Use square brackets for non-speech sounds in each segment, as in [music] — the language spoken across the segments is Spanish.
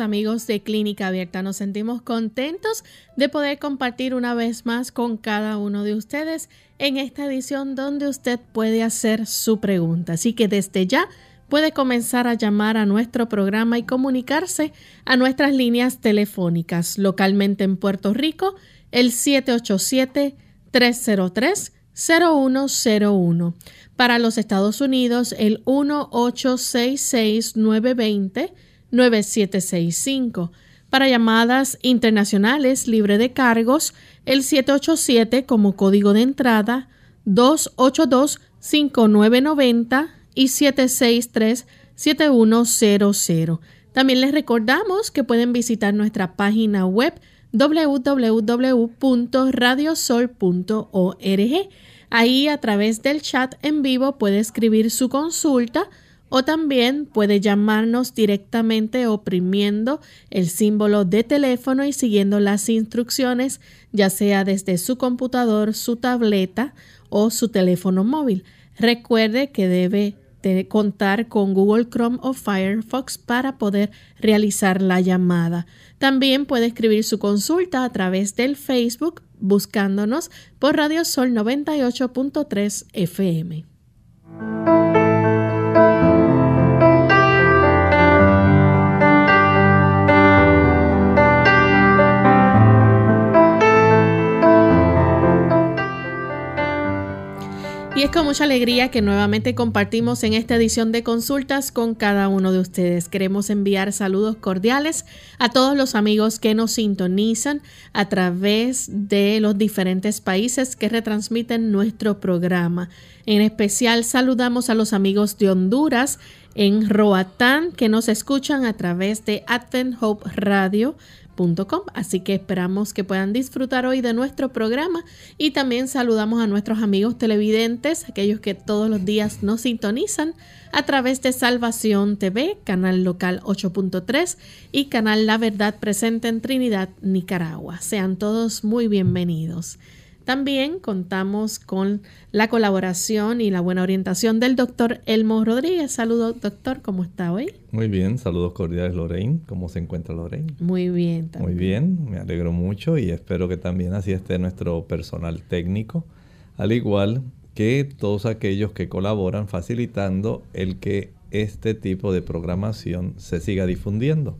Amigos de Clínica Abierta. Nos sentimos contentos de poder compartir una vez más con cada uno de ustedes en esta edición donde usted puede hacer su pregunta. Así que desde ya puede comenzar a llamar a nuestro programa y comunicarse a nuestras líneas telefónicas localmente en Puerto Rico, el 787-303-0101. Para los Estados Unidos, el 1866 920 9765. Para llamadas internacionales libre de cargos, el 787 como código de entrada 282-5990 y 763-7100. También les recordamos que pueden visitar nuestra página web www.radiosol.org. Ahí a través del chat en vivo puede escribir su consulta o también puede llamarnos directamente oprimiendo el símbolo de teléfono y siguiendo las instrucciones, ya sea desde su computador, su tableta o su teléfono móvil. Recuerde que debe contar con Google Chrome o Firefox para poder realizar la llamada. También puede escribir su consulta a través del Facebook buscándonos por Radio Sol 98.3 FM. Y es con mucha alegría que nuevamente compartimos en esta edición de consultas con cada uno de ustedes. Queremos enviar saludos cordiales a todos los amigos que nos sintonizan a través de los diferentes países que retransmiten nuestro programa. En especial saludamos a los amigos de Honduras en Roatán que nos escuchan a través de Advent Hope Radio Así que esperamos que puedan disfrutar hoy de nuestro programa y también saludamos a nuestros amigos televidentes, aquellos que todos los días nos sintonizan a través de Salvación TV, canal local 8.3 y canal La Verdad presente en Trinidad, Nicaragua. Sean todos muy bienvenidos. También contamos con la colaboración y la buena orientación del doctor Elmo Rodríguez. Saludos, doctor, ¿cómo está hoy? Muy bien, saludos cordiales, Lorraine. ¿Cómo se encuentra Lorraine? Muy bien. También. Muy bien, me alegro mucho y espero que también así esté nuestro personal técnico, al igual que todos aquellos que colaboran facilitando el que este tipo de programación se siga difundiendo.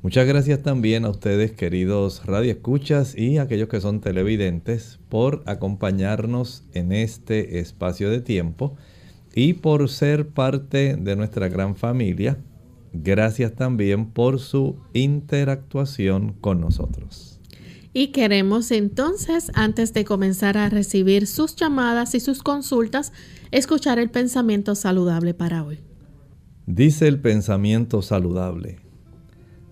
Muchas gracias también a ustedes, queridos radioescuchas y aquellos que son televidentes, por acompañarnos en este espacio de tiempo y por ser parte de nuestra gran familia. Gracias también por su interactuación con nosotros. Y queremos entonces, antes de comenzar a recibir sus llamadas y sus consultas, escuchar el pensamiento saludable para hoy. Dice el pensamiento saludable.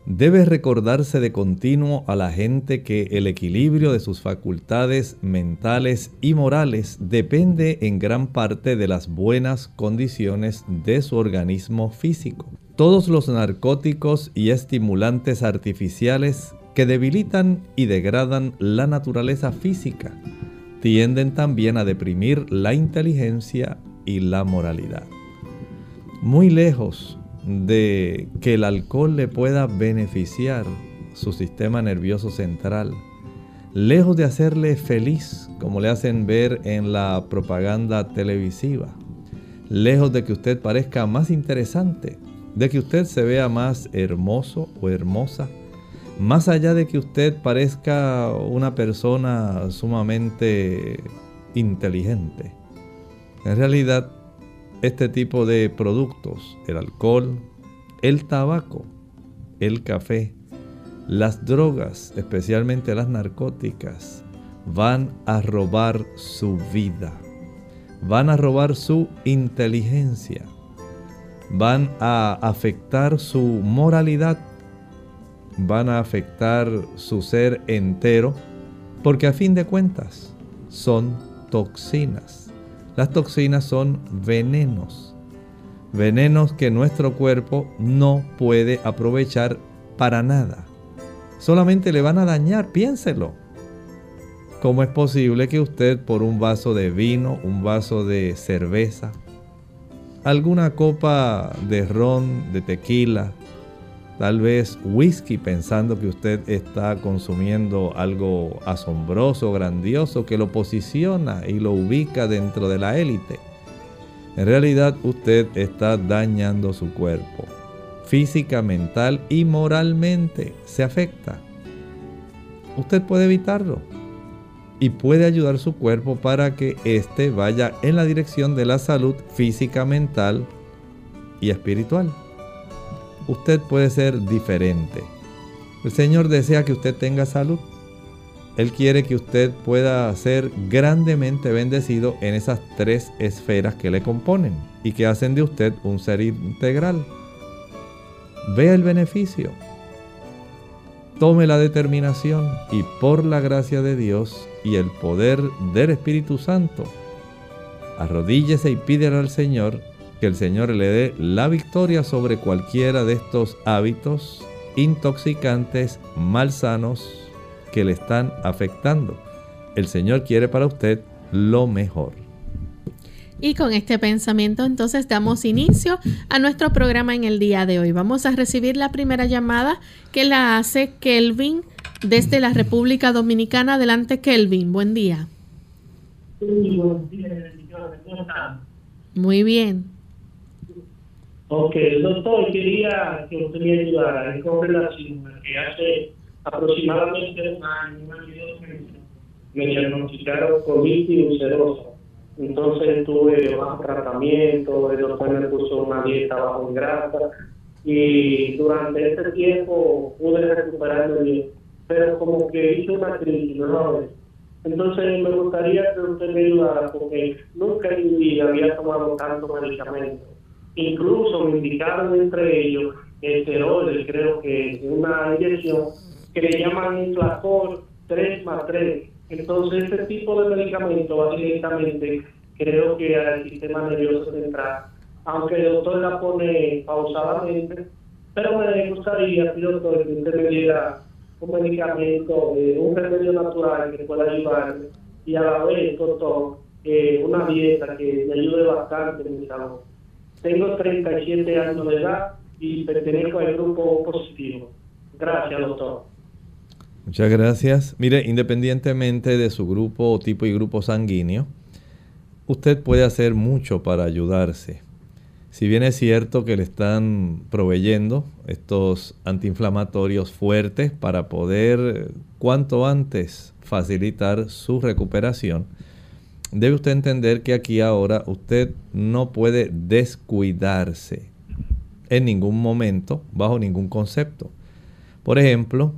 Debe recordarse de continuo a la gente que el equilibrio de sus facultades mentales y morales depende en gran parte de las buenas condiciones de su organismo físico. Todos los narcóticos y estimulantes artificiales que debilitan y degradan la naturaleza física tienden también a deprimir la inteligencia y la moralidad. Muy lejos de que el alcohol le pueda beneficiar su sistema nervioso central, lejos de hacerle feliz, como le hacen ver en la propaganda televisiva, lejos de que usted parezca más interesante, de que usted se vea más hermoso o hermosa, más allá de que usted parezca una persona sumamente inteligente. En realidad, este tipo de productos, el alcohol, el tabaco, el café, las drogas, especialmente las narcóticas, van a robar su vida, van a robar su inteligencia, van a afectar su moralidad, van a afectar su ser entero, porque a fin de cuentas son toxinas. Las toxinas son venenos, venenos que nuestro cuerpo no puede aprovechar para nada. Solamente le van a dañar, piénselo. ¿Cómo es posible que usted por un vaso de vino, un vaso de cerveza, alguna copa de ron, de tequila, tal vez whisky pensando que usted está consumiendo algo asombroso, grandioso, que lo posiciona y lo ubica dentro de la élite. En realidad usted está dañando su cuerpo. Física, mental y moralmente se afecta. Usted puede evitarlo y puede ayudar su cuerpo para que éste vaya en la dirección de la salud física, mental y espiritual. Usted puede ser diferente. El Señor desea que usted tenga salud. Él quiere que usted pueda ser grandemente bendecido en esas tres esferas que le componen y que hacen de usted un ser integral. Vea el beneficio. Tome la determinación y por la gracia de Dios y el poder del Espíritu Santo. Arrodíllese y pídele al Señor que el Señor le dé la victoria sobre cualquiera de estos hábitos intoxicantes, malsanos que le están afectando. El Señor quiere para usted lo mejor. Y con este pensamiento entonces damos inicio a nuestro programa en el día de hoy. Vamos a recibir la primera llamada que la hace Kelvin desde la República Dominicana. Adelante, Kelvin. Buen día. Muy bien. Ok, doctor, quería que usted me ayudara con relación a que hace aproximadamente un año, un año y me diagnosticaron COVID ulcerosa. Entonces tuve bajo tratamiento, el doctor me puso una dieta bajo en grasa y durante este tiempo pude recuperarme bien pero como que hizo una crisis, ¿no? Entonces me gustaría que usted me ayudara porque nunca en mi vida había tomado tanto medicamento. Incluso me indicaron entre ellos esteroides, creo que una inyección que le llaman Inflacor 3 más 3. Entonces este tipo de medicamento va directamente, creo que al sistema nervioso central, aunque el doctor la pone pausadamente, pero me gustaría, doctor, que usted me diera un medicamento, un remedio natural que pueda ayudarme y a la vez, doctor, eh, una dieta que me ayude bastante en mi salud. Tengo 37 años de edad y pertenezco al grupo positivo. Gracias, doctor. Muchas gracias. Mire, independientemente de su grupo, tipo y grupo sanguíneo, usted puede hacer mucho para ayudarse. Si bien es cierto que le están proveyendo estos antiinflamatorios fuertes para poder cuanto antes facilitar su recuperación, debe usted entender que aquí ahora usted no puede descuidarse en ningún momento, bajo ningún concepto. Por ejemplo,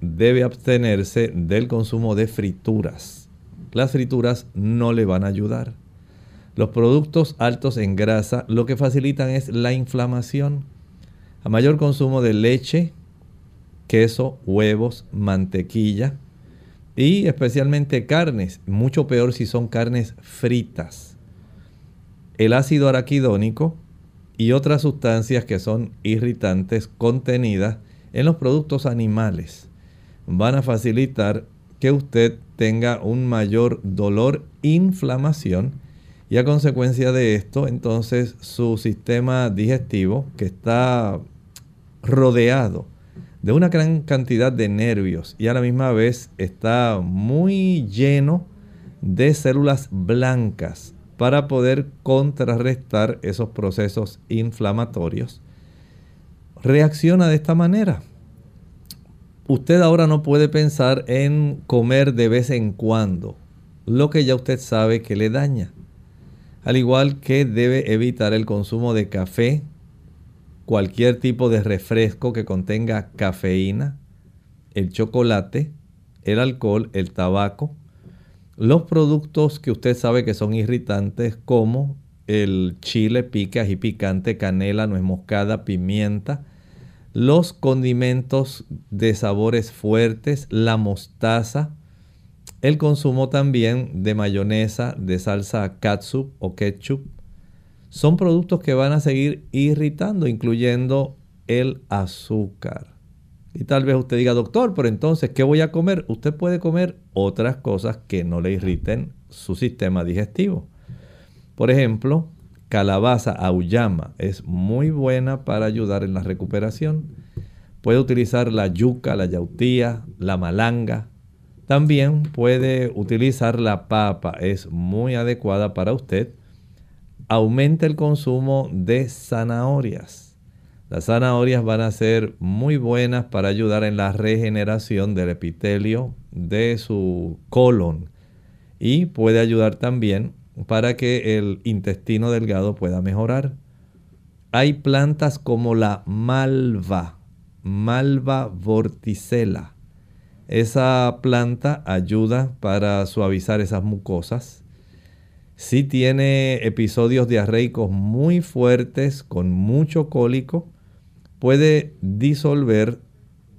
debe abstenerse del consumo de frituras. Las frituras no le van a ayudar los productos altos en grasa lo que facilitan es la inflamación. A mayor consumo de leche, queso, huevos, mantequilla y especialmente carnes, mucho peor si son carnes fritas. El ácido araquidónico y otras sustancias que son irritantes contenidas en los productos animales van a facilitar que usted tenga un mayor dolor, inflamación y a consecuencia de esto, entonces su sistema digestivo, que está rodeado de una gran cantidad de nervios y a la misma vez está muy lleno de células blancas para poder contrarrestar esos procesos inflamatorios. reacciona de esta manera. Usted ahora no puede pensar en comer de vez en cuando lo que ya usted sabe que le daña. Al igual que debe evitar el consumo de café, cualquier tipo de refresco que contenga cafeína, el chocolate, el alcohol, el tabaco, los productos que usted sabe que son irritantes como el chile, pique, y picante, canela, nuez moscada, pimienta, los condimentos de sabores fuertes, la mostaza, el consumo también de mayonesa, de salsa katsup o ketchup, son productos que van a seguir irritando, incluyendo el azúcar. Y tal vez usted diga, doctor, pero entonces, ¿qué voy a comer? Usted puede comer otras cosas que no le irriten su sistema digestivo. Por ejemplo, calabaza auyama es muy buena para ayudar en la recuperación. Puede utilizar la yuca, la yautía, la malanga. También puede utilizar la papa, es muy adecuada para usted. Aumenta el consumo de zanahorias las zanahorias van a ser muy buenas para ayudar en la regeneración del epitelio de su colon y puede ayudar también para que el intestino delgado pueda mejorar. Hay plantas como la malva, malva vorticela. Esa planta ayuda para suavizar esas mucosas. Si tiene episodios diarreicos muy fuertes con mucho cólico, puede disolver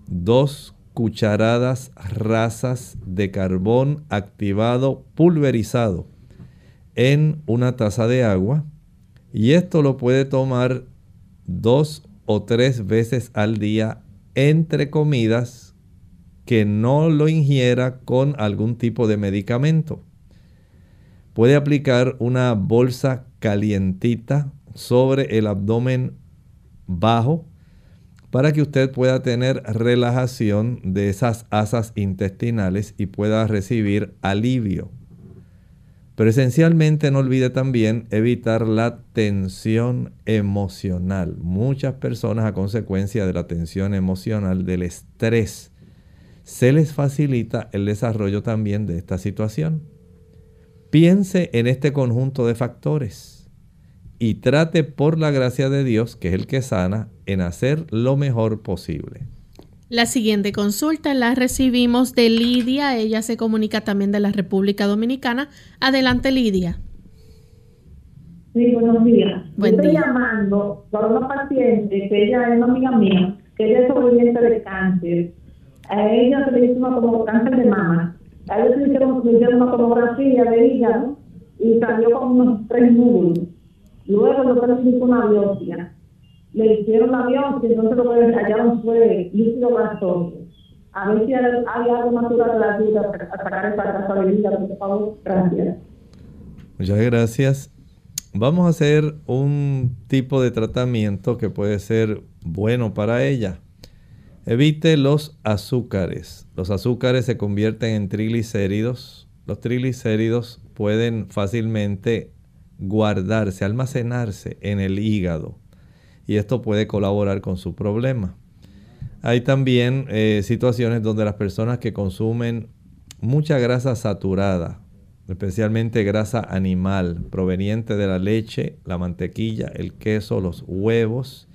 dos cucharadas rasas de carbón activado pulverizado en una taza de agua y esto lo puede tomar dos o tres veces al día entre comidas que no lo ingiera con algún tipo de medicamento. Puede aplicar una bolsa calientita sobre el abdomen bajo para que usted pueda tener relajación de esas asas intestinales y pueda recibir alivio. Pero esencialmente no olvide también evitar la tensión emocional. Muchas personas a consecuencia de la tensión emocional, del estrés, se les facilita el desarrollo también de esta situación. Piense en este conjunto de factores y trate por la gracia de Dios, que es el que sana, en hacer lo mejor posible. La siguiente consulta la recibimos de Lidia. Ella se comunica también de la República Dominicana. Adelante, Lidia. Sí, buenos días. Estoy llamando por una paciente que ella es una amiga mía, que ella es sobreviviente de cáncer. A ella se le hizo una cáncer de mama. A ella se le hicieron, una tomografía de hígado y salió con unos tres números Luego el doctor hizo una biopsia. Le hicieron la biopsia entonces lo que hallaron fue líquido grasoso. A ver si hay, algo natural que la ayuda a sacar esa grasa de vida, por favor. Gracias. Muchas gracias. Vamos a hacer un tipo de tratamiento que puede ser bueno para ella. Evite los azúcares. Los azúcares se convierten en triglicéridos. Los triglicéridos pueden fácilmente guardarse, almacenarse en el hígado. Y esto puede colaborar con su problema. Hay también eh, situaciones donde las personas que consumen mucha grasa saturada, especialmente grasa animal proveniente de la leche, la mantequilla, el queso, los huevos,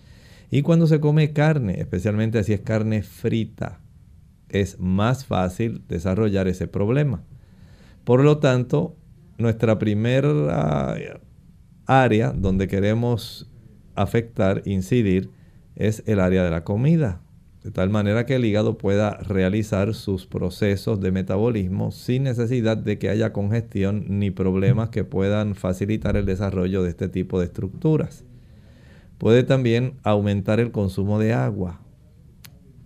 y cuando se come carne, especialmente si es carne frita, es más fácil desarrollar ese problema. Por lo tanto, nuestra primera área donde queremos afectar, incidir, es el área de la comida. De tal manera que el hígado pueda realizar sus procesos de metabolismo sin necesidad de que haya congestión ni problemas que puedan facilitar el desarrollo de este tipo de estructuras. Puede también aumentar el consumo de agua.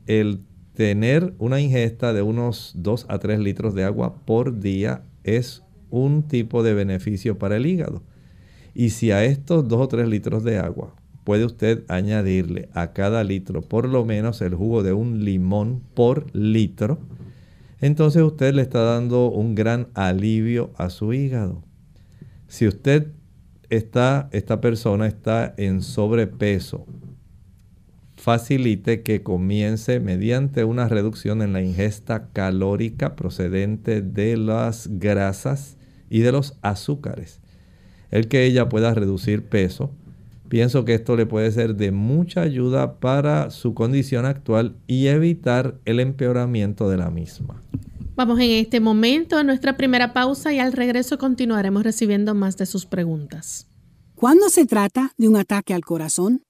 El tener una ingesta de unos 2 a 3 litros de agua por día es un tipo de beneficio para el hígado. Y si a estos 2 o 3 litros de agua puede usted añadirle a cada litro por lo menos el jugo de un limón por litro, entonces usted le está dando un gran alivio a su hígado. Si usted esta persona está en sobrepeso, facilite que comience mediante una reducción en la ingesta calórica procedente de las grasas y de los azúcares. El que ella pueda reducir peso, pienso que esto le puede ser de mucha ayuda para su condición actual y evitar el empeoramiento de la misma. Vamos en este momento a nuestra primera pausa y al regreso continuaremos recibiendo más de sus preguntas. ¿Cuándo se trata de un ataque al corazón?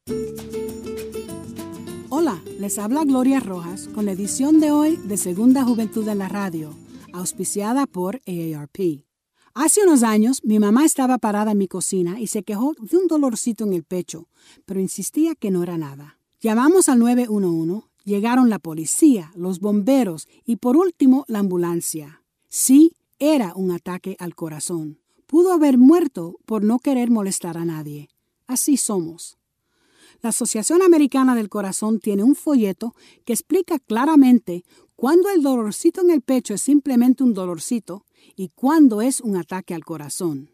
Hola, les habla Gloria Rojas con la edición de hoy de Segunda Juventud en la Radio, auspiciada por AARP. Hace unos años mi mamá estaba parada en mi cocina y se quejó de un dolorcito en el pecho, pero insistía que no era nada. Llamamos al 911 Llegaron la policía, los bomberos y por último la ambulancia. Sí, era un ataque al corazón. Pudo haber muerto por no querer molestar a nadie. Así somos. La Asociación Americana del Corazón tiene un folleto que explica claramente cuándo el dolorcito en el pecho es simplemente un dolorcito y cuándo es un ataque al corazón.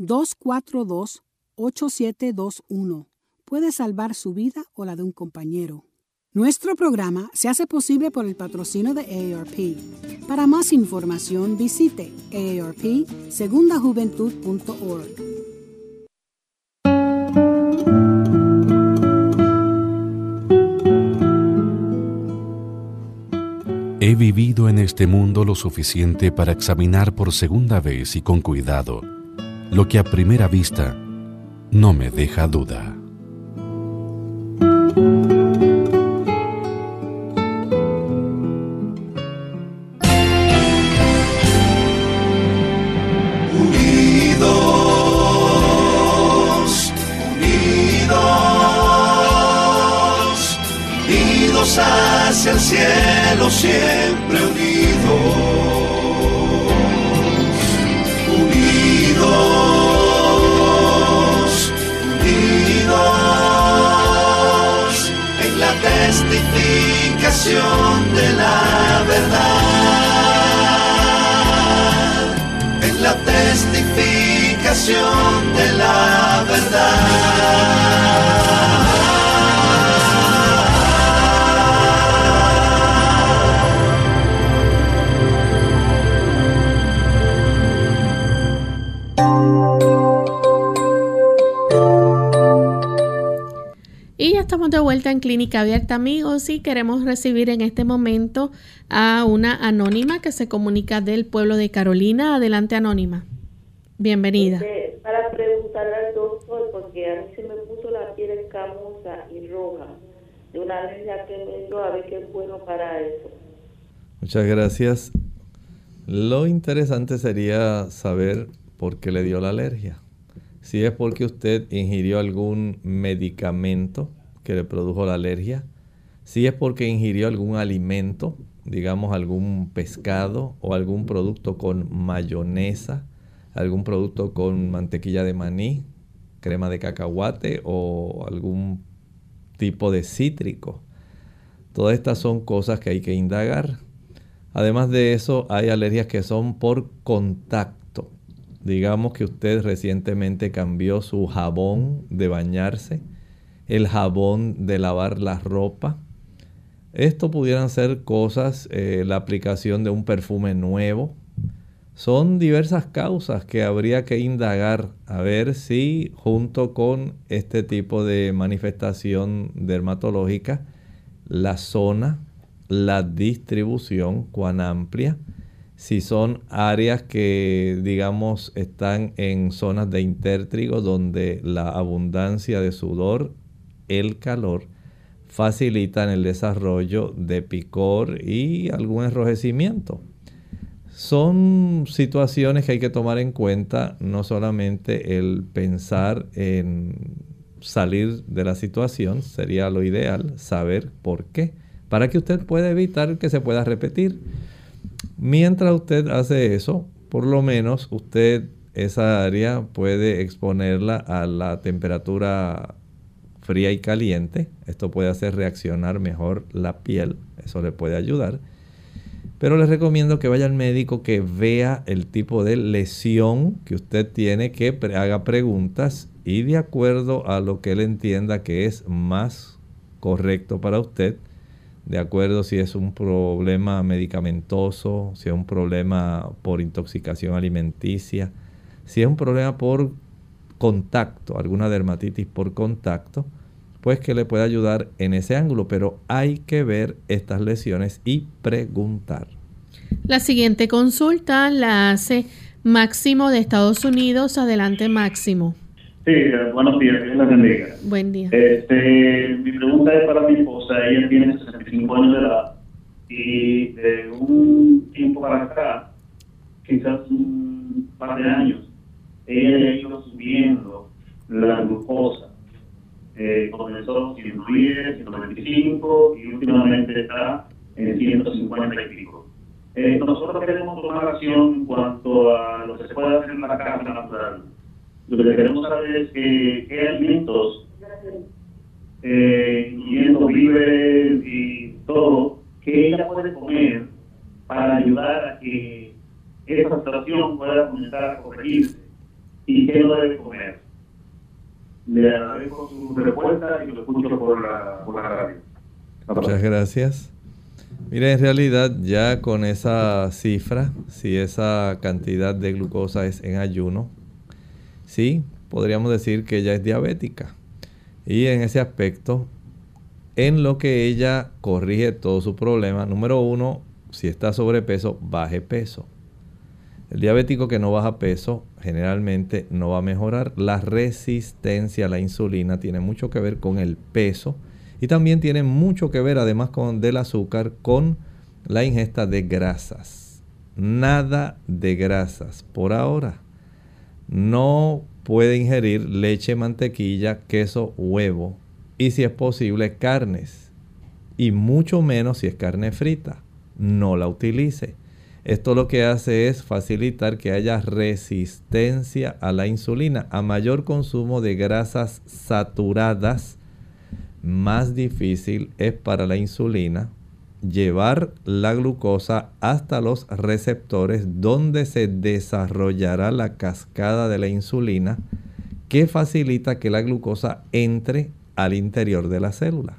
242-8721. Puede salvar su vida o la de un compañero. Nuestro programa se hace posible por el patrocinio de AARP. Para más información visite aarpsegundajuventud.org. He vivido en este mundo lo suficiente para examinar por segunda vez y con cuidado lo que a primera vista no me deja duda. En Clínica Abierta, amigos, y queremos recibir en este momento a una anónima que se comunica del pueblo de Carolina. Adelante, anónima. Bienvenida. Este, para preguntarle al doctor, porque a mí se me puso la piel escamosa y roja de una alergia que me dio, a ver qué es bueno para eso. Muchas gracias. Lo interesante sería saber por qué le dio la alergia. Si es porque usted ingirió algún medicamento que le produjo la alergia, si es porque ingirió algún alimento, digamos algún pescado o algún producto con mayonesa, algún producto con mantequilla de maní, crema de cacahuate o algún tipo de cítrico. Todas estas son cosas que hay que indagar. Además de eso, hay alergias que son por contacto. Digamos que usted recientemente cambió su jabón de bañarse el jabón de lavar la ropa. Esto pudieran ser cosas, eh, la aplicación de un perfume nuevo. Son diversas causas que habría que indagar a ver si junto con este tipo de manifestación dermatológica, la zona, la distribución, cuán amplia, si son áreas que digamos están en zonas de intértrigo donde la abundancia de sudor el calor facilitan el desarrollo de picor y algún enrojecimiento. Son situaciones que hay que tomar en cuenta, no solamente el pensar en salir de la situación, sería lo ideal saber por qué, para que usted pueda evitar que se pueda repetir. Mientras usted hace eso, por lo menos usted esa área puede exponerla a la temperatura fría y caliente. Esto puede hacer reaccionar mejor la piel, eso le puede ayudar. Pero les recomiendo que vaya al médico que vea el tipo de lesión que usted tiene, que haga preguntas y de acuerdo a lo que él entienda que es más correcto para usted, de acuerdo si es un problema medicamentoso, si es un problema por intoxicación alimenticia, si es un problema por contacto, alguna dermatitis por contacto, pues que le puede ayudar en ese ángulo, pero hay que ver estas lesiones y preguntar. La siguiente consulta la hace Máximo de Estados Unidos. Adelante, Máximo. Sí, buenos días, Dios bendiga. Buen día. Este, mi pregunta es para mi esposa, ella tiene 65 años de edad y de un tiempo para acá, quizás un par de años, ella ha ido subiendo la glucosa comenzó 110, 125 y últimamente está en 150 y pico. Eh, nosotros queremos tomar acción en cuanto a lo que se puede hacer en la casa natural. Lo que queremos saber es que, qué alimentos, eh, incluyendo víveres y todo, que ella puede comer para ayudar a que esa situación pueda comenzar a corregirse y qué no debe comer. Le agradezco su respuesta y lo escucho por la, por la radio. Muchas gracias. Mire, en realidad ya con esa cifra, si esa cantidad de glucosa es en ayuno, sí, podríamos decir que ella es diabética. Y en ese aspecto, en lo que ella corrige todo su problema, número uno, si está sobrepeso, baje peso. El diabético que no baja peso generalmente no va a mejorar. La resistencia a la insulina tiene mucho que ver con el peso y también tiene mucho que ver además con del azúcar con la ingesta de grasas. Nada de grasas por ahora. No puede ingerir leche, mantequilla, queso, huevo y si es posible carnes. Y mucho menos si es carne frita. No la utilice. Esto lo que hace es facilitar que haya resistencia a la insulina. A mayor consumo de grasas saturadas, más difícil es para la insulina llevar la glucosa hasta los receptores donde se desarrollará la cascada de la insulina que facilita que la glucosa entre al interior de la célula.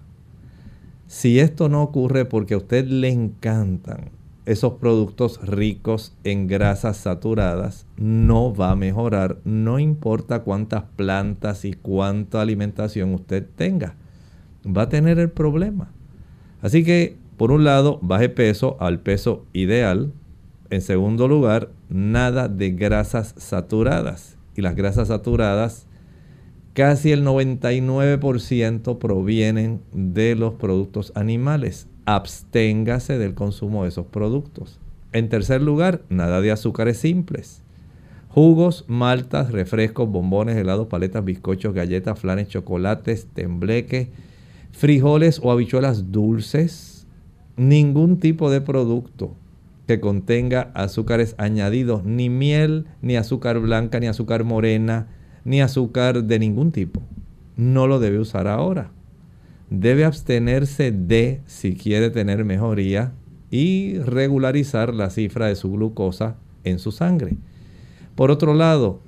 Si esto no ocurre porque a usted le encantan esos productos ricos en grasas saturadas no va a mejorar, no importa cuántas plantas y cuánta alimentación usted tenga, va a tener el problema. Así que, por un lado, baje peso al peso ideal. En segundo lugar, nada de grasas saturadas. Y las grasas saturadas, casi el 99% provienen de los productos animales absténgase del consumo de esos productos. En tercer lugar, nada de azúcares simples. Jugos, maltas, refrescos, bombones, helados, paletas, bizcochos, galletas, flanes, chocolates, tembleques, frijoles o habichuelas dulces. Ningún tipo de producto que contenga azúcares añadidos, ni miel, ni azúcar blanca, ni azúcar morena, ni azúcar de ningún tipo. No lo debe usar ahora debe abstenerse de si quiere tener mejoría y regularizar la cifra de su glucosa en su sangre. Por otro lado,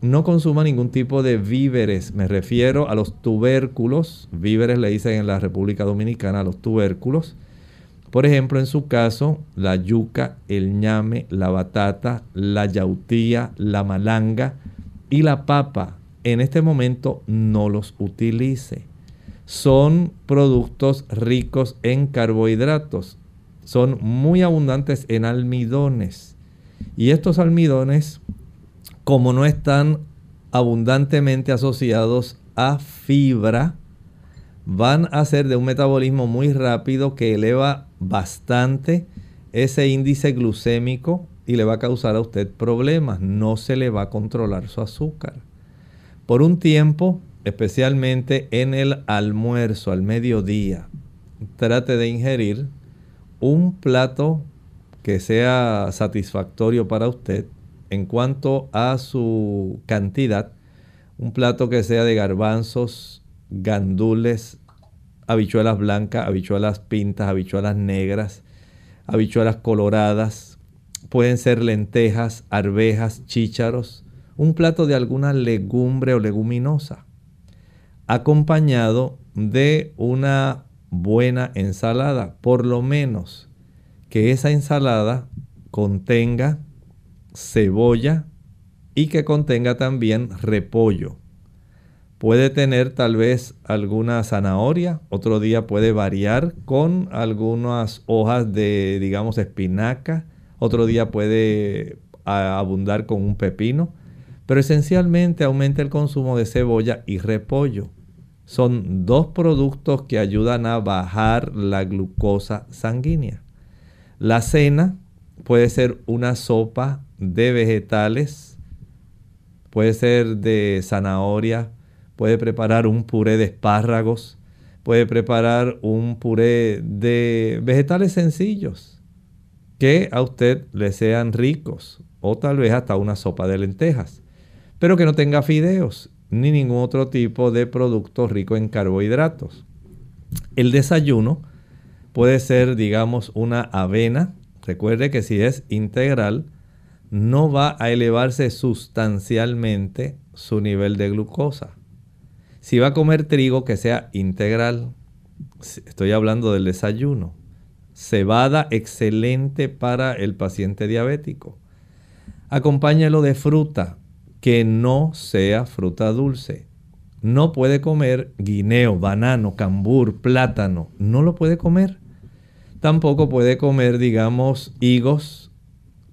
no consuma ningún tipo de víveres. Me refiero a los tubérculos. Víveres le dicen en la República Dominicana a los tubérculos. Por ejemplo, en su caso, la yuca, el ñame, la batata, la yautía, la malanga y la papa. En este momento no los utilice son productos ricos en carbohidratos. Son muy abundantes en almidones. Y estos almidones, como no están abundantemente asociados a fibra, van a ser de un metabolismo muy rápido que eleva bastante ese índice glucémico y le va a causar a usted problemas. No se le va a controlar su azúcar. Por un tiempo especialmente en el almuerzo, al mediodía, trate de ingerir un plato que sea satisfactorio para usted en cuanto a su cantidad, un plato que sea de garbanzos, gandules, habichuelas blancas, habichuelas pintas, habichuelas negras, habichuelas coloradas, pueden ser lentejas, arvejas, chícharos, un plato de alguna legumbre o leguminosa, acompañado de una buena ensalada, por lo menos que esa ensalada contenga cebolla y que contenga también repollo. Puede tener tal vez alguna zanahoria, otro día puede variar con algunas hojas de, digamos, espinaca, otro día puede abundar con un pepino, pero esencialmente aumenta el consumo de cebolla y repollo. Son dos productos que ayudan a bajar la glucosa sanguínea. La cena puede ser una sopa de vegetales, puede ser de zanahoria, puede preparar un puré de espárragos, puede preparar un puré de vegetales sencillos que a usted le sean ricos o tal vez hasta una sopa de lentejas, pero que no tenga fideos ni ningún otro tipo de producto rico en carbohidratos. El desayuno Puede ser, digamos, una avena. Recuerde que si es integral, no va a elevarse sustancialmente su nivel de glucosa. Si va a comer trigo que sea integral, estoy hablando del desayuno. Cebada excelente para el paciente diabético. Acompáñalo de fruta que no sea fruta dulce. No puede comer guineo, banano, cambur, plátano. No lo puede comer. Tampoco puede comer, digamos, higos,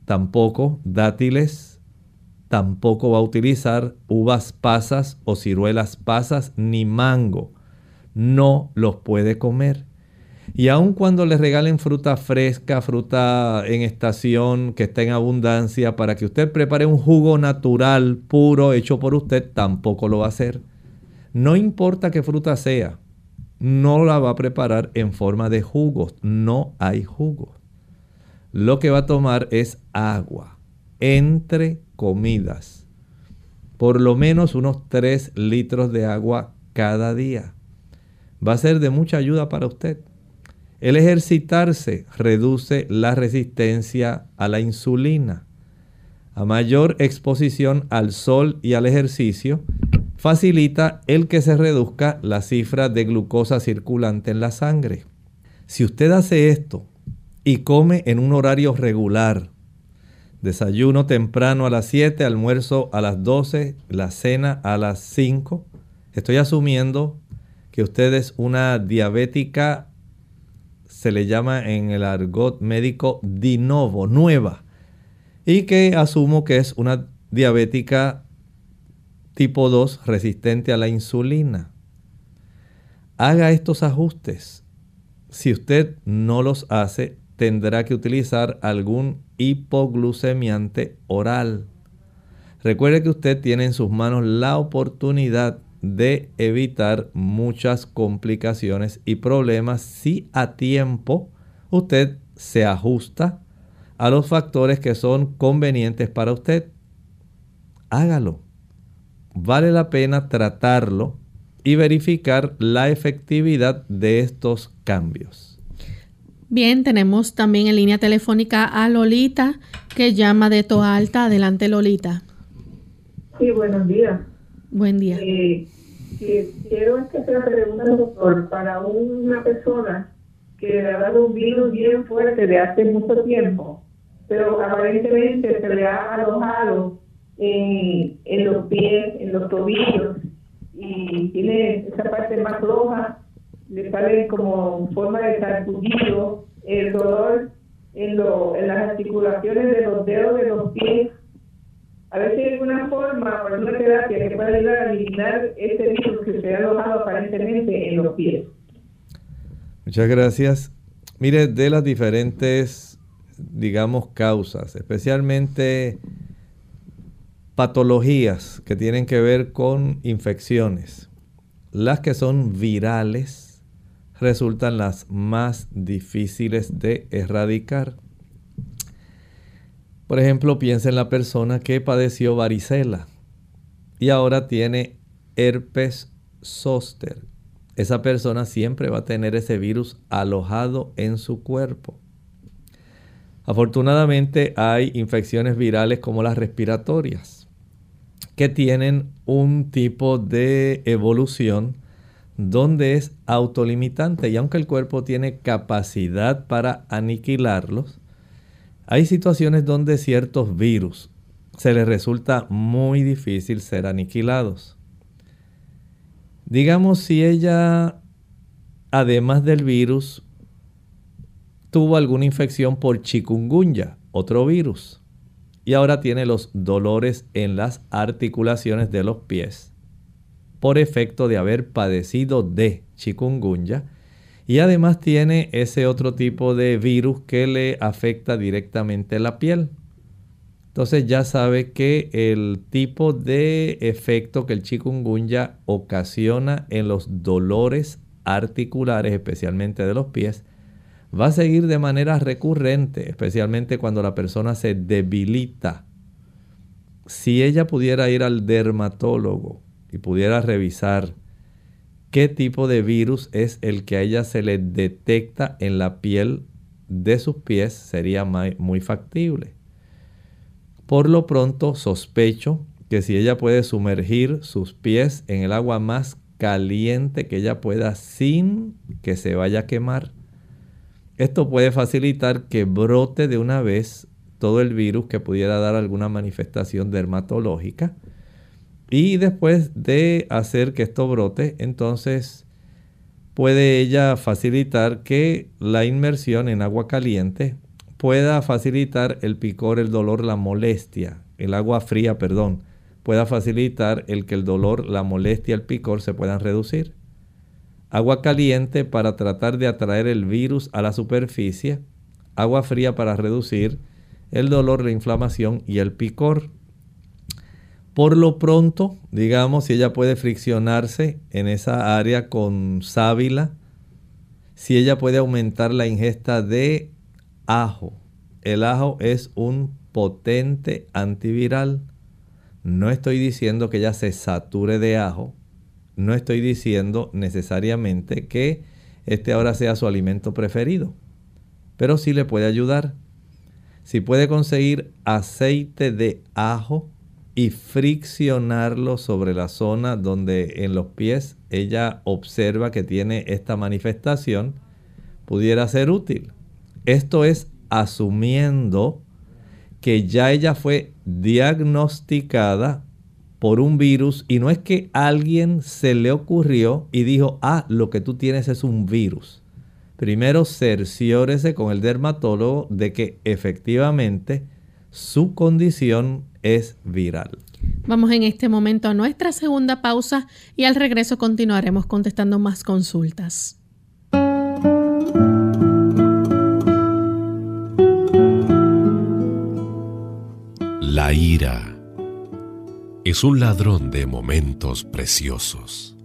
tampoco dátiles, tampoco va a utilizar uvas pasas o ciruelas pasas ni mango. No los puede comer. Y aun cuando le regalen fruta fresca, fruta en estación que está en abundancia, para que usted prepare un jugo natural, puro, hecho por usted, tampoco lo va a hacer. No importa qué fruta sea, no la va a preparar en forma de jugos. No hay jugo. Lo que va a tomar es agua entre comidas. Por lo menos unos 3 litros de agua cada día. Va a ser de mucha ayuda para usted. El ejercitarse reduce la resistencia a la insulina. A mayor exposición al sol y al ejercicio, facilita el que se reduzca la cifra de glucosa circulante en la sangre. Si usted hace esto y come en un horario regular, desayuno temprano a las 7, almuerzo a las 12, la cena a las 5, estoy asumiendo que usted es una diabética, se le llama en el argot médico de novo, nueva, y que asumo que es una diabética tipo 2 resistente a la insulina. Haga estos ajustes. Si usted no los hace, tendrá que utilizar algún hipoglucemiante oral. Recuerde que usted tiene en sus manos la oportunidad de evitar muchas complicaciones y problemas si a tiempo usted se ajusta a los factores que son convenientes para usted. Hágalo vale la pena tratarlo y verificar la efectividad de estos cambios. Bien, tenemos también en línea telefónica a Lolita que llama de Toa Alta. Adelante, Lolita. Sí, buenos días. Buen día. Eh, quiero hacer una pregunta, doctor, para una persona que le ha dado un virus bien fuerte de hace mucho tiempo, pero aparentemente se le ha alojado en, los pies, en los tobillos, y tiene esa parte más roja, le sale como forma de sarpullido, el dolor en, lo, en las articulaciones de los dedos de los pies. A ver si hay alguna forma o alguna terapia que pueda ayudar a eliminar ese virus que se ha alojado aparentemente en los pies. Muchas gracias. Mire, de las diferentes, digamos, causas, especialmente patologías que tienen que ver con infecciones. las que son virales resultan las más difíciles de erradicar. Por ejemplo, piensa en la persona que padeció varicela y ahora tiene herpes zóster. Esa persona siempre va a tener ese virus alojado en su cuerpo. Afortunadamente hay infecciones virales como las respiratorias que tienen un tipo de evolución donde es autolimitante y aunque el cuerpo tiene capacidad para aniquilarlos, hay situaciones donde ciertos virus se les resulta muy difícil ser aniquilados. Digamos si ella, además del virus, tuvo alguna infección por chikungunya, otro virus, y ahora tiene los dolores en las articulaciones de los pies por efecto de haber padecido de chikungunya y además tiene ese otro tipo de virus que le afecta directamente la piel. Entonces ya sabe que el tipo de efecto que el chikungunya ocasiona en los dolores articulares, especialmente de los pies, va a seguir de manera recurrente, especialmente cuando la persona se debilita. Si ella pudiera ir al dermatólogo y pudiera revisar qué tipo de virus es el que a ella se le detecta en la piel de sus pies sería muy factible. Por lo pronto sospecho que si ella puede sumergir sus pies en el agua más caliente que ella pueda sin que se vaya a quemar, esto puede facilitar que brote de una vez todo el virus que pudiera dar alguna manifestación dermatológica y después de hacer que esto brote, entonces puede ella facilitar que la inmersión en agua caliente pueda facilitar el picor, el dolor, la molestia. El agua fría, perdón, pueda facilitar el que el dolor, la molestia, el picor se puedan reducir. Agua caliente para tratar de atraer el virus a la superficie. Agua fría para reducir el dolor, la inflamación y el picor. Por lo pronto, digamos, si ella puede friccionarse en esa área con sábila, si ella puede aumentar la ingesta de ajo. El ajo es un potente antiviral. No estoy diciendo que ella se sature de ajo. No estoy diciendo necesariamente que este ahora sea su alimento preferido. Pero sí le puede ayudar. Si puede conseguir aceite de ajo, y friccionarlo sobre la zona donde en los pies ella observa que tiene esta manifestación, pudiera ser útil. Esto es asumiendo que ya ella fue diagnosticada por un virus y no es que alguien se le ocurrió y dijo, ah, lo que tú tienes es un virus. Primero cerciórese con el dermatólogo de que efectivamente su condición es viral. Vamos en este momento a nuestra segunda pausa y al regreso continuaremos contestando más consultas. La ira es un ladrón de momentos preciosos.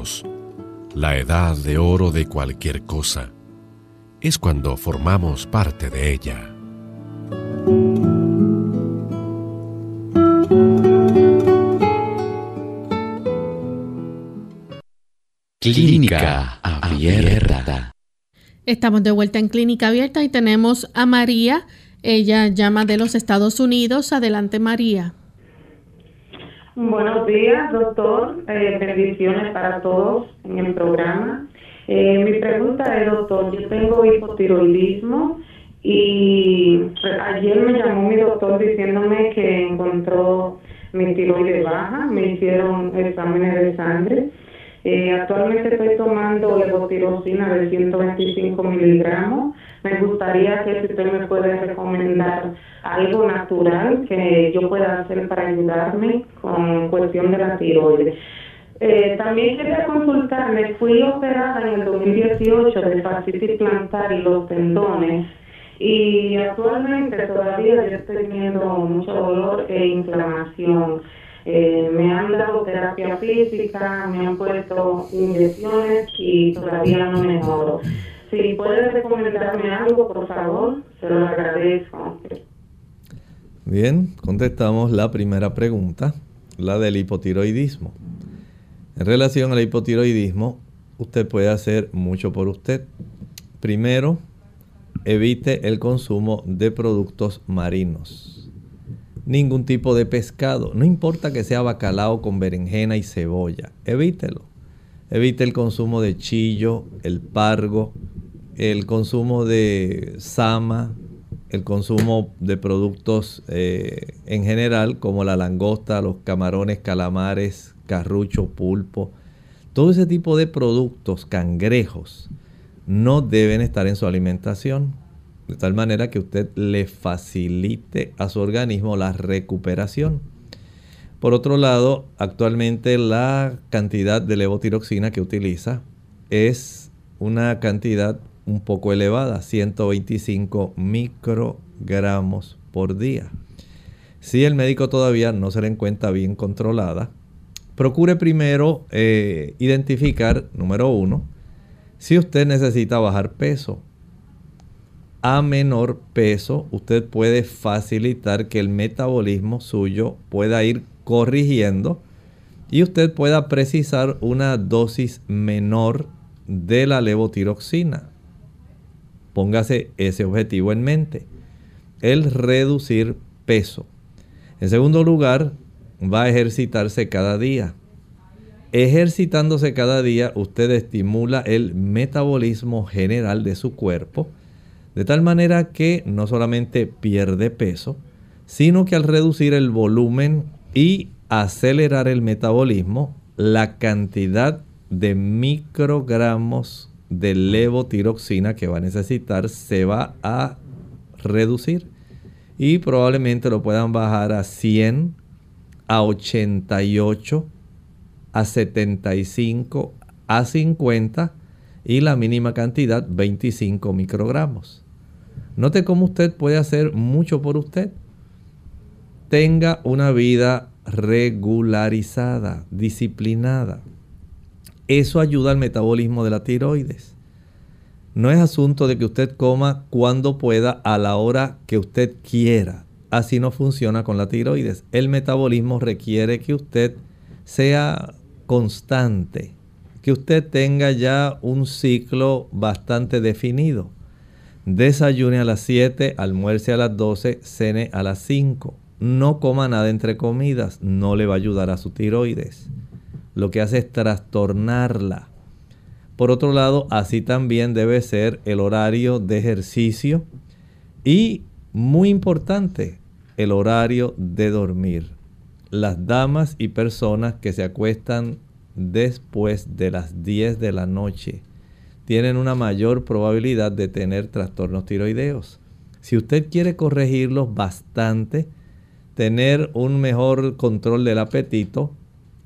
Todos, la edad de oro de cualquier cosa es cuando formamos parte de ella. Clínica Abierta. Estamos de vuelta en Clínica Abierta y tenemos a María. Ella llama de los Estados Unidos. Adelante, María. Buenos días, doctor. Eh, bendiciones para todos en el programa. Eh, mi pregunta es, doctor, yo tengo hipotiroidismo y ayer me llamó mi doctor diciéndome que encontró mi tiroides baja, me hicieron exámenes de sangre. Eh, actualmente estoy tomando levotirosina de 125 miligramos. Me gustaría que si usted me puede recomendar algo natural que yo pueda hacer para ayudarme con cuestión de la tiroides. Eh, también quería consultarle, fui operada en el 2018 de fascitis plantar y los tendones y actualmente todavía yo estoy teniendo mucho dolor e inflamación. Eh, me han dado terapia física, me han puesto inyecciones y todavía no mejoro. Si puedes recomendarme algo, por favor, se lo agradezco. Bien, contestamos la primera pregunta, la del hipotiroidismo. En relación al hipotiroidismo, usted puede hacer mucho por usted. Primero, evite el consumo de productos marinos. Ningún tipo de pescado, no importa que sea bacalao con berenjena y cebolla, evítelo. Evite el consumo de chillo, el pargo, el consumo de sama, el consumo de productos eh, en general como la langosta, los camarones, calamares, carrucho, pulpo. Todo ese tipo de productos, cangrejos, no deben estar en su alimentación. De tal manera que usted le facilite a su organismo la recuperación. Por otro lado, actualmente la cantidad de levotiroxina que utiliza es una cantidad un poco elevada, 125 microgramos por día. Si el médico todavía no se le encuentra bien controlada, procure primero eh, identificar, número uno, si usted necesita bajar peso. A menor peso, usted puede facilitar que el metabolismo suyo pueda ir corrigiendo y usted pueda precisar una dosis menor de la levotiroxina. Póngase ese objetivo en mente. El reducir peso. En segundo lugar, va a ejercitarse cada día. Ejercitándose cada día, usted estimula el metabolismo general de su cuerpo, de tal manera que no solamente pierde peso, sino que al reducir el volumen y acelerar el metabolismo, la cantidad de microgramos de levotiroxina que va a necesitar se va a reducir y probablemente lo puedan bajar a 100, a 88, a 75, a 50 y la mínima cantidad 25 microgramos. Note cómo usted puede hacer mucho por usted. Tenga una vida regularizada, disciplinada. Eso ayuda al metabolismo de la tiroides. No es asunto de que usted coma cuando pueda a la hora que usted quiera. Así no funciona con la tiroides. El metabolismo requiere que usted sea constante, que usted tenga ya un ciclo bastante definido. Desayune a las 7, almuerce a las 12, cene a las 5. No coma nada entre comidas, no le va a ayudar a su tiroides lo que hace es trastornarla. Por otro lado, así también debe ser el horario de ejercicio y, muy importante, el horario de dormir. Las damas y personas que se acuestan después de las 10 de la noche tienen una mayor probabilidad de tener trastornos tiroideos. Si usted quiere corregirlos bastante, tener un mejor control del apetito,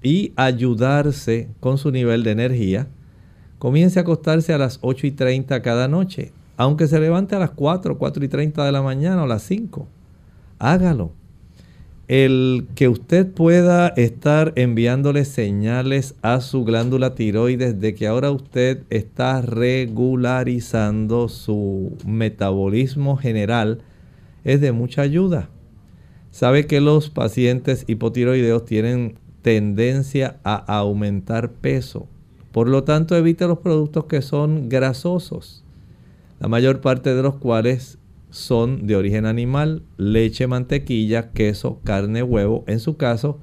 y ayudarse con su nivel de energía, comience a acostarse a las 8 y 30 cada noche, aunque se levante a las 4, 4 y 30 de la mañana o las 5. Hágalo. El que usted pueda estar enviándole señales a su glándula tiroides de que ahora usted está regularizando su metabolismo general es de mucha ayuda. Sabe que los pacientes hipotiroideos tienen tendencia a aumentar peso. Por lo tanto, evite los productos que son grasosos, la mayor parte de los cuales son de origen animal, leche, mantequilla, queso, carne, huevo. En su caso,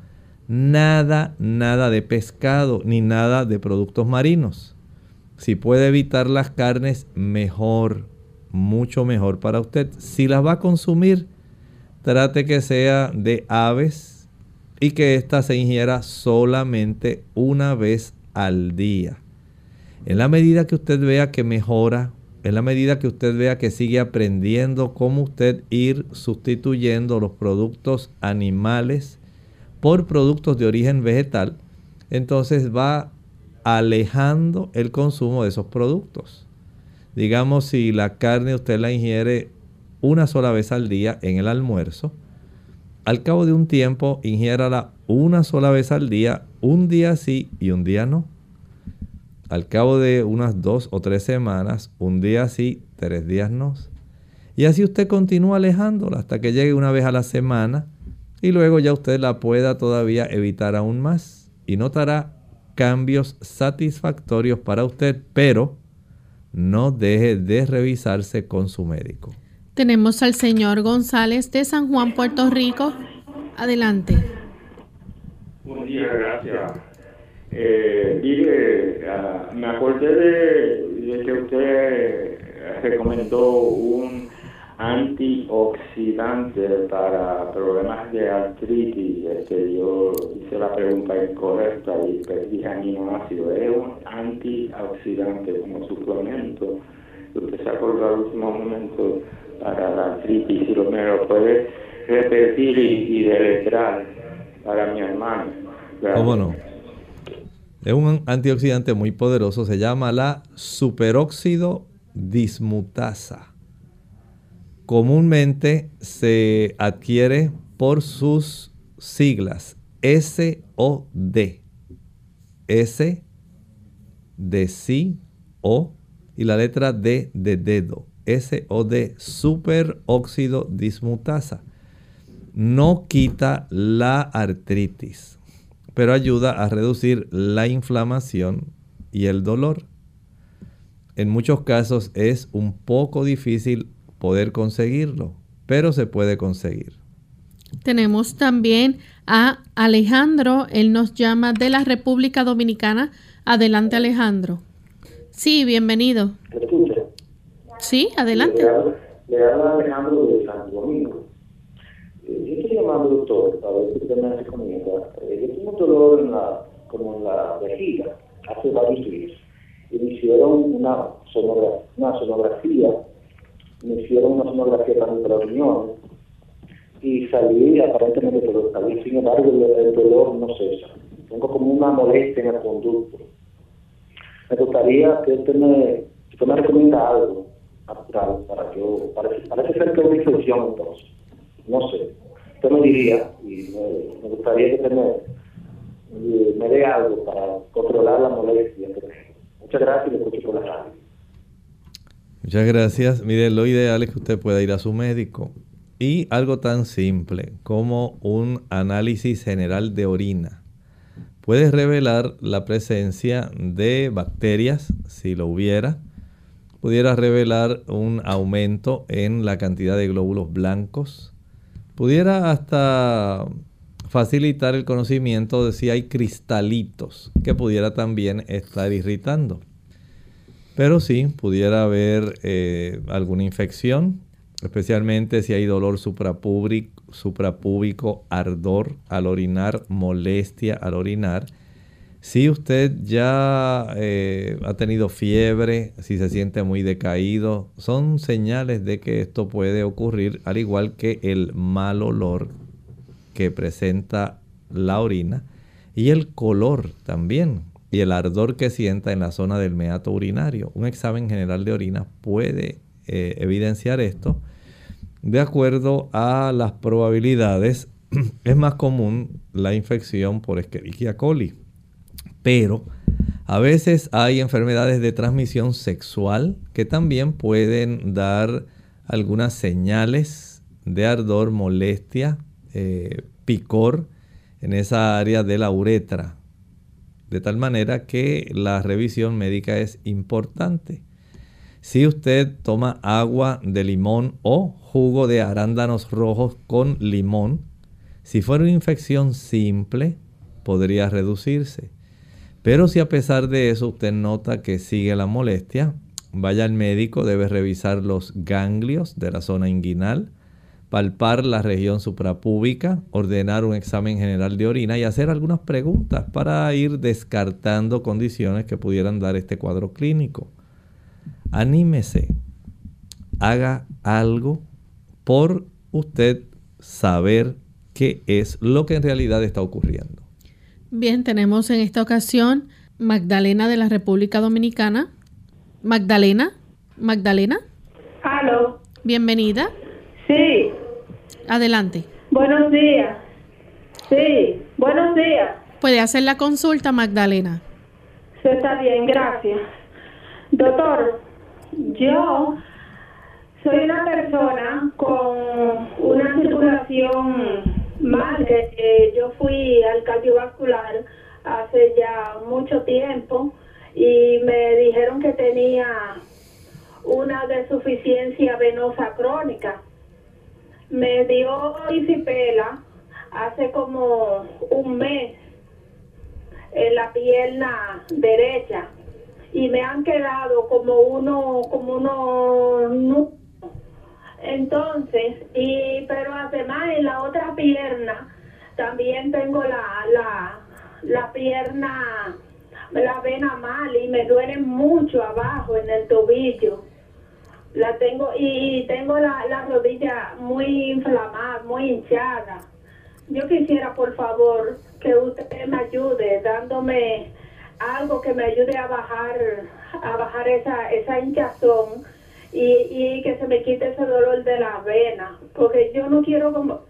nada, nada de pescado ni nada de productos marinos. Si puede evitar las carnes, mejor, mucho mejor para usted. Si las va a consumir, trate que sea de aves, y que ésta se ingiera solamente una vez al día. En la medida que usted vea que mejora, en la medida que usted vea que sigue aprendiendo cómo usted ir sustituyendo los productos animales por productos de origen vegetal, entonces va alejando el consumo de esos productos. Digamos, si la carne usted la ingiere una sola vez al día en el almuerzo, al cabo de un tiempo ingiérala una sola vez al día, un día sí y un día no. Al cabo de unas dos o tres semanas, un día sí, tres días no. Y así usted continúa alejándola hasta que llegue una vez a la semana y luego ya usted la pueda todavía evitar aún más y notará cambios satisfactorios para usted, pero no deje de revisarse con su médico. Tenemos al señor González de San Juan, Puerto Rico. Adelante. Buen día, gracias. Eh, me acordé de, que usted recomendó un antioxidante para problemas de artritis. Este, yo hice la pregunta incorrecta y perdí aminoácido. Es un antioxidante como suplemento. Usted se acordó al último momento para la artritis. Si lo me puede repetir y, y deletrar para mi hermano. ¿Cómo no? Es un antioxidante muy poderoso, se llama la superóxido dismutasa. Comúnmente se adquiere por sus siglas SOD. S de sí, O y la letra D de dedo. SOD, superóxido dismutasa. No quita la artritis pero ayuda a reducir la inflamación y el dolor. En muchos casos es un poco difícil poder conseguirlo, pero se puede conseguir. Tenemos también a Alejandro, él nos llama de la República Dominicana. Adelante Alejandro. Sí, bienvenido. Sí, adelante. Le habla Alejandro de Santo Domingo yo estoy llamando doctor a ver si usted me recomienda. Dolor en la, como en la vejiga hace varios días y me hicieron una sonografía, una sonografía me hicieron una sonografía también para riñones y salí aparentemente todo salí, sin embargo el, dolor no cesa. Tengo como una molestia en el conducto. Me gustaría que usted me, me recomienda algo para yo, parece, parece ser que es una infección entonces, no sé usted me diría, y me, gustaría que usted me, dé algo para controlar la molestia Muchas gracias y escucho por la radio. Muchas gracias. Mire, lo ideal es que usted pueda ir a su médico. Y algo tan simple como un análisis general de orina puede revelar la presencia de bacterias, si lo hubiera. Pudiera revelar un aumento en la cantidad de glóbulos blancos pudiera hasta facilitar el conocimiento de si hay cristalitos que pudiera también estar irritando. Pero sí, pudiera haber eh, alguna infección, especialmente si hay dolor suprapúbico, ardor al orinar, molestia al orinar si usted ya eh, ha tenido fiebre, si se siente muy decaído, son señales de que esto puede ocurrir, al igual que el mal olor presenta la orina y el color también y el ardor que sienta en la zona del meato urinario. Un examen general de orina puede eh, evidenciar esto. De acuerdo a las probabilidades, [clears throat] es más común la infección por Escherichia coli pero a veces hay enfermedades de transmisión sexual que también pueden dar algunas señales de ardor, molestia, eh, picor en esa área de la uretra. De tal manera que la revisión médica es importante. Si usted toma agua de limón o jugo de arándanos rojos con limón, si fuera una infección simple, podría reducirse. Pero si a pesar de eso usted nota que sigue la molestia, vaya al médico, debe revisar los ganglios de la zona inguinal, palpar la región suprapúbica, ordenar un examen general de orina y hacer algunas preguntas para ir descartando condiciones que pudieran dar este cuadro clínico. Anímese, haga algo por usted saber qué es lo que en realidad está ocurriendo. Bien, tenemos en esta ocasión Magdalena de la República Dominicana. Magdalena, Magdalena. Aló. Bienvenida. Sí. Adelante. Buenos días. Sí, buenos días. Puede hacer la consulta, Magdalena. Sí, está bien, gracias. Doctor, yo soy una persona con una circulación mal. yo fui al cardiovascular hace ya mucho tiempo y me dijeron que tenía una desuficiencia venosa crónica. Me dio isipela hace como un mes en la pierna derecha y me han quedado como uno como uno entonces y pero además en la otra pierna también tengo la la la pierna la vena mal y me duele mucho abajo en el tobillo la tengo y tengo la, la rodilla muy inflamada muy hinchada. Yo quisiera por favor que usted me ayude dándome algo que me ayude a bajar a bajar esa esa hinchazón y, y que se me quite ese dolor de la vena porque yo no quiero como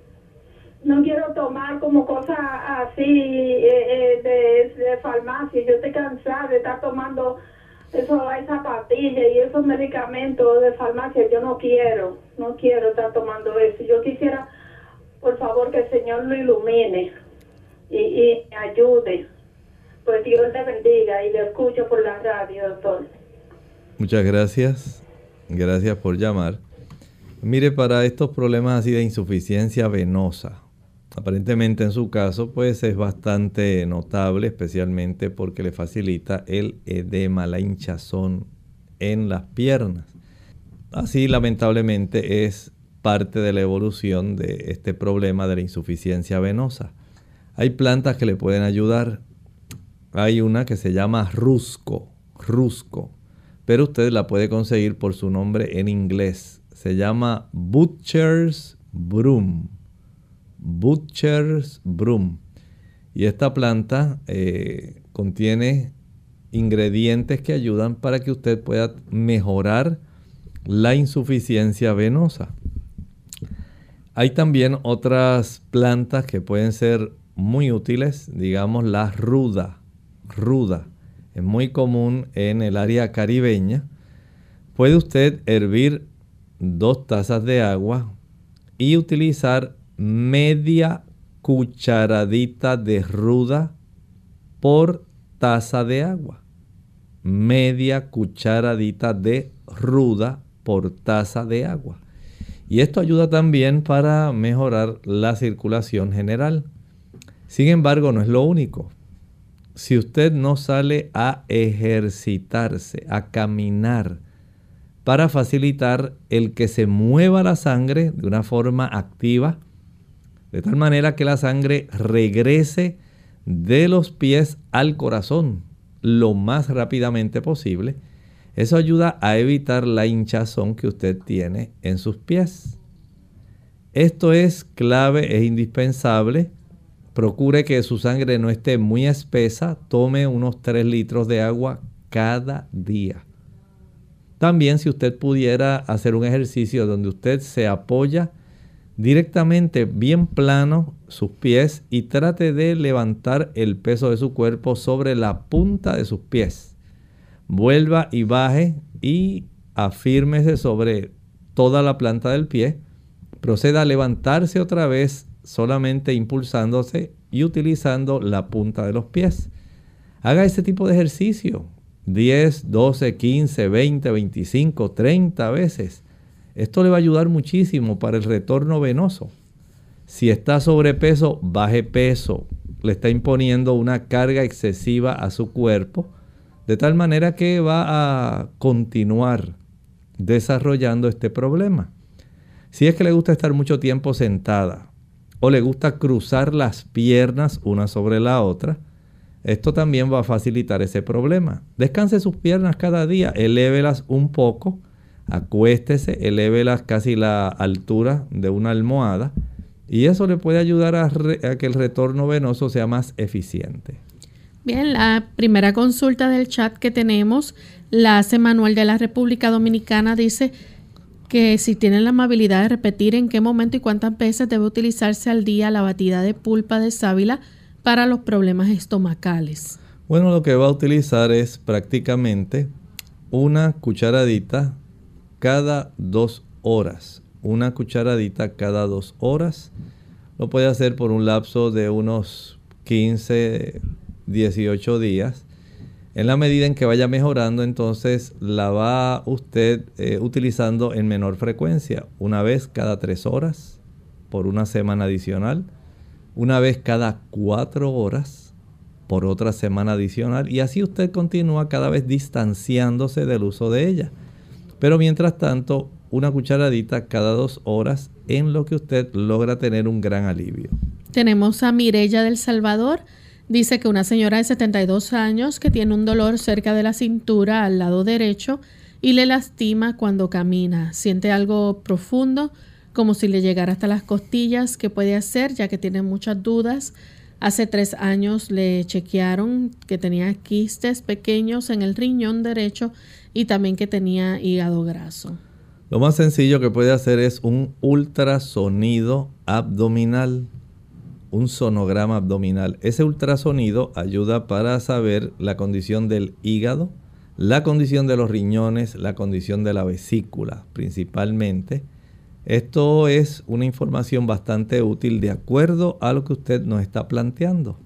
no quiero tomar como cosas así eh, eh, de, farmacia. Yo estoy cansada de estar tomando eso esa pastilla y esos medicamentos de farmacia yo no quiero no quiero estar tomando eso yo quisiera por favor que el Señor lo ilumine y, y me ayude. Pues Dios le bendiga y le escucho por la radio, doctor. Muchas gracias. Gracias por llamar. Mire, para estos problemas así de insuficiencia venosa, aparentemente en su caso, pues es bastante notable, especialmente porque le facilita el edema, la hinchazón en las piernas. Así, lamentablemente, es parte de la evolución de este problema de la insuficiencia venosa. Hay plantas que le pueden ayudar. Hay una que se llama rusco, rusco, pero usted la puede conseguir por su nombre en inglés. Se llama Butcher's Broom. Butcher's Broom. Y esta planta eh, contiene ingredientes que ayudan para que usted pueda mejorar la insuficiencia venosa. Hay también otras plantas que pueden ser muy útiles, digamos la ruda. Ruda. Es muy común en el área caribeña. Puede usted hervir dos tazas de agua y utilizar media cucharadita de ruda por taza de agua. Media cucharadita de ruda por taza de agua. Y esto ayuda también para mejorar la circulación general. Sin embargo, no es lo único. Si usted no sale a ejercitarse, a caminar, para facilitar el que se mueva la sangre de una forma activa, de tal manera que la sangre regrese de los pies al corazón lo más rápidamente posible, eso ayuda a evitar la hinchazón que usted tiene en sus pies. Esto es clave, es indispensable. Procure que su sangre no esté muy espesa. Tome unos 3 litros de agua cada día. También si usted pudiera hacer un ejercicio donde usted se apoya directamente bien plano sus pies y trate de levantar el peso de su cuerpo sobre la punta de sus pies vuelva y baje y afírmese sobre toda la planta del pie. Proceda a levantarse otra vez solamente impulsándose y utilizando la punta de los pies. Haga ese tipo de ejercicio 10, 12, 15, 20, 25, 30 veces. Esto le va a ayudar muchísimo para el retorno venoso. Si está sobrepeso, baje peso. Le está imponiendo una carga excesiva a su cuerpo de tal manera que va a continuar desarrollando este problema. Si es que le gusta estar mucho tiempo sentada o le gusta cruzar las piernas una sobre la otra, esto también va a facilitar ese problema. Descanse sus piernas cada día, elévelas un poco, acuéstese, elévelas casi la altura de una almohada Y eso le puede ayudar a, a que el retorno venoso sea más eficiente. Bien, la primera consulta del chat que tenemos la hace Manuel de la República Dominicana. Dice que si tienen la amabilidad de repetir en qué momento y cuántas veces debe utilizarse al día la batida de pulpa de sábila para los problemas estomacales. Bueno, lo que va a utilizar es prácticamente una cucharadita cada dos horas. Una cucharadita cada dos horas. Lo puede hacer por un lapso de unos 15, 18 días. En la medida en que vaya mejorando, entonces la va usted eh, utilizando en menor frecuencia, una vez cada tres horas por una semana adicional, una vez cada cuatro horas por otra semana adicional y así usted continúa cada vez distanciándose del uso de ella. Pero mientras tanto, una cucharadita cada dos horas en lo que usted logra tener un gran alivio. Tenemos a Mirella del Salvador Dice que una señora de 72 años que tiene un dolor cerca de la cintura al lado derecho y le lastima cuando camina. Siente algo profundo, como si le llegara hasta las costillas. ¿Qué puede hacer? Ya que tiene muchas dudas. Hace tres años le chequearon que tenía quistes pequeños en el riñón derecho y también que tenía hígado graso. Lo más sencillo que puede hacer es un ultrasonido abdominal un sonograma abdominal. Ese ultrasonido ayuda para saber la condición del hígado, la condición de los riñones, la condición de la vesícula principalmente. Esto es una información bastante útil de acuerdo a lo que usted nos está planteando.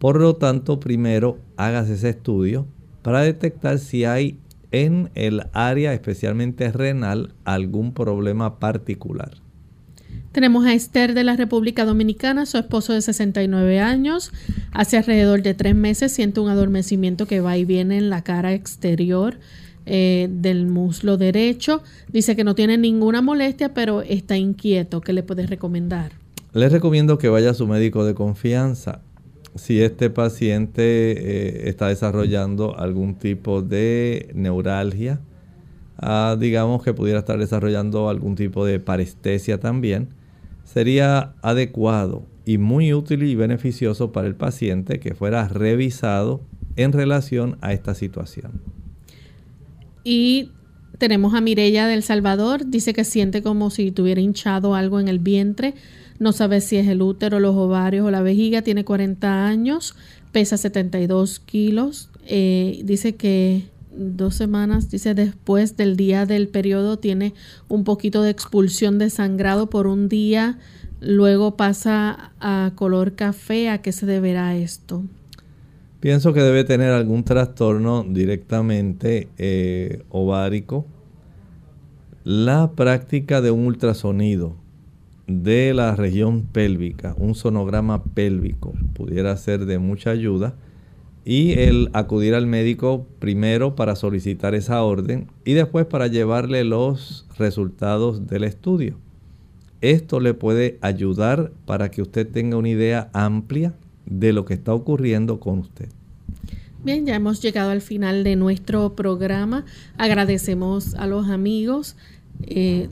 Por lo tanto, primero hágase ese estudio para detectar si hay en el área, especialmente renal, algún problema particular. Tenemos a Esther de la República Dominicana, su esposo de 69 años. Hace alrededor de tres meses siente un adormecimiento que va y viene en la cara exterior eh, del muslo derecho. Dice que no tiene ninguna molestia, pero está inquieto. ¿Qué le puedes recomendar? Le recomiendo que vaya a su médico de confianza. Si este paciente eh, está desarrollando algún tipo de neuralgia, ah, digamos que pudiera estar desarrollando algún tipo de parestesia también, sería adecuado y muy útil y beneficioso para el paciente que fuera revisado en relación a esta situación. Y tenemos a Mirella del Salvador, dice que siente como si tuviera hinchado algo en el vientre, no sabe si es el útero, los ovarios o la vejiga, tiene 40 años, pesa 72 kilos, eh, dice que dos semanas, dice después del día del periodo, tiene un poquito de expulsión de sangrado por un día, luego pasa a color café. ¿A qué se deberá esto? Pienso que debe tener algún trastorno directamente eh, ovárico. La práctica de un ultrasonido de la región pélvica, un sonograma pélvico, pudiera ser de mucha ayuda y el acudir al médico primero para solicitar esa orden y después para llevarle los resultados del estudio. Esto le puede ayudar para que usted tenga una idea amplia de lo que está ocurriendo con usted. Bien, ya hemos llegado al final de nuestro programa. Agradecemos a los amigos. Eh,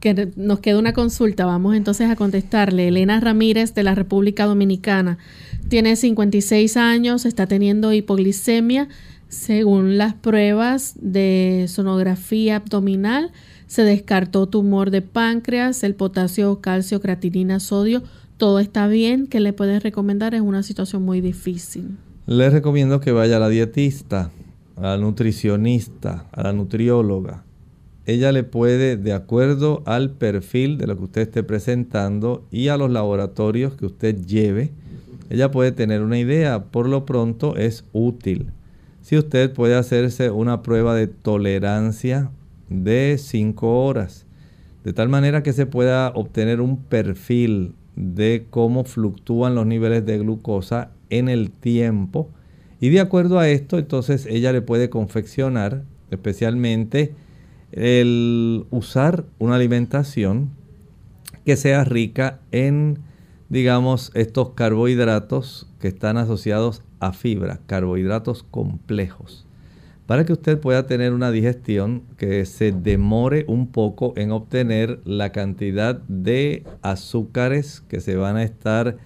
que nos queda una consulta. Vamos entonces a contestarle. Elena Ramírez de la República Dominicana tiene 56 años, está teniendo hipoglicemia. Según las pruebas de sonografía abdominal, se descartó tumor de páncreas, el potasio, calcio, creatinina, sodio. Todo está bien. ¿Qué le puedes recomendar? Es una situación muy difícil. Le recomiendo que vaya a la dietista, a la nutricionista, a la nutrióloga. Ella le puede, de acuerdo al perfil de lo que usted esté presentando y a los laboratorios que usted lleve, ella puede tener una idea. Por lo pronto es útil. Si usted puede hacerse una prueba de tolerancia de 5 horas, de tal manera que se pueda obtener un perfil de cómo fluctúan los niveles de glucosa en el tiempo. Y de acuerdo a esto, entonces ella le puede confeccionar especialmente el usar una alimentación que sea rica en digamos, estos carbohidratos que están asociados a fibra, carbohidratos complejos. Para que usted pueda tener una digestión que se demore un poco en obtener la cantidad de azúcares que se van a estar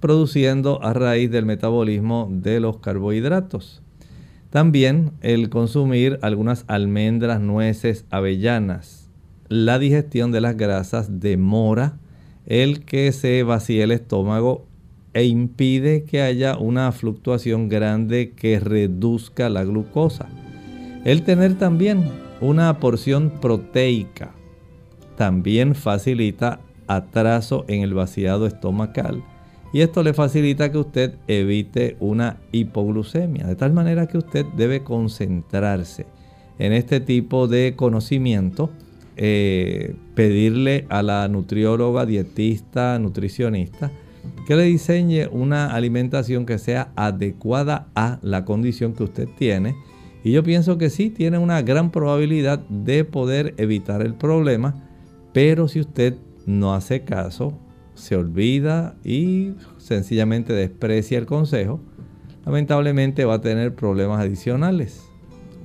produciendo a raíz del metabolismo de los carbohidratos. También el consumir algunas almendras, nueces, avellanas. La digestión de las grasas demora el que se vacíe el estómago e impide que haya una fluctuación grande que reduzca la glucosa. El tener también una porción proteica también facilita atraso en el vaciado estomacal y esto le facilita que usted evite una hipoglucemia, de tal manera que usted debe concentrarse en este tipo de conocimiento, eh, pedirle a la nutrióloga, dietista, nutricionista, que le diseñe una alimentación que sea adecuada a la condición que usted tiene. Y yo pienso que sí, tiene una gran probabilidad de poder evitar el problema, pero si usted no hace caso, se olvida y sencillamente desprecia el consejo, lamentablemente va a tener problemas adicionales.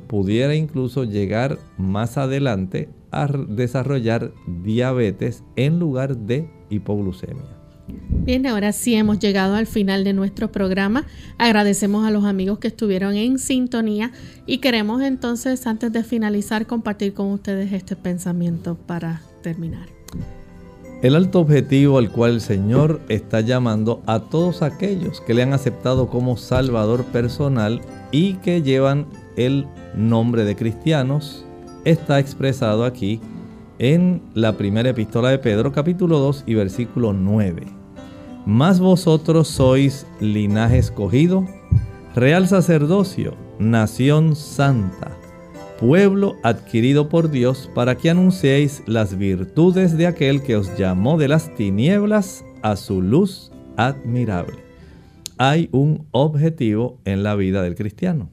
Pudiera incluso llegar más adelante a desarrollar diabetes en lugar de hipoglucemia. Bien, ahora sí hemos llegado al final de nuestro programa. Agradecemos a los amigos que estuvieron en sintonía y queremos entonces, antes de finalizar, compartir con ustedes este pensamiento para terminar. El alto objetivo al cual el Señor está llamando a todos aquellos que le han aceptado como Salvador personal y que llevan el nombre de cristianos está expresado aquí en la primera epístola de Pedro capítulo 2 y versículo 9 mas vosotros sois linaje escogido, real sacerdocio, nación santa, pueblo adquirido por Dios para que anunciéis las virtudes de aquel que os llamó de las tinieblas a su luz admirable. Hay un objetivo en la vida del cristiano.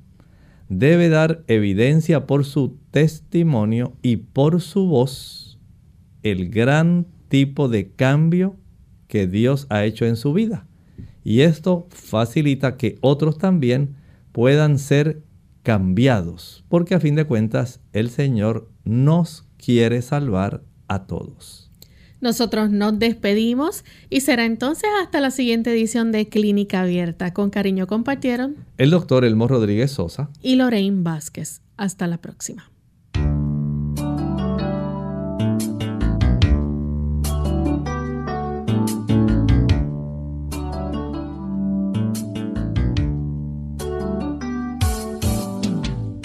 Debe dar evidencia por su testimonio y por su voz el gran tipo de cambio que Dios ha hecho en su vida. Y esto facilita que otros también puedan ser cambiados, porque a fin de cuentas el Señor nos quiere salvar a todos. Nosotros nos despedimos y será entonces hasta la siguiente edición de Clínica Abierta. Con cariño compartieron el doctor Elmo Rodríguez Sosa y Lorraine Vázquez. Hasta la próxima.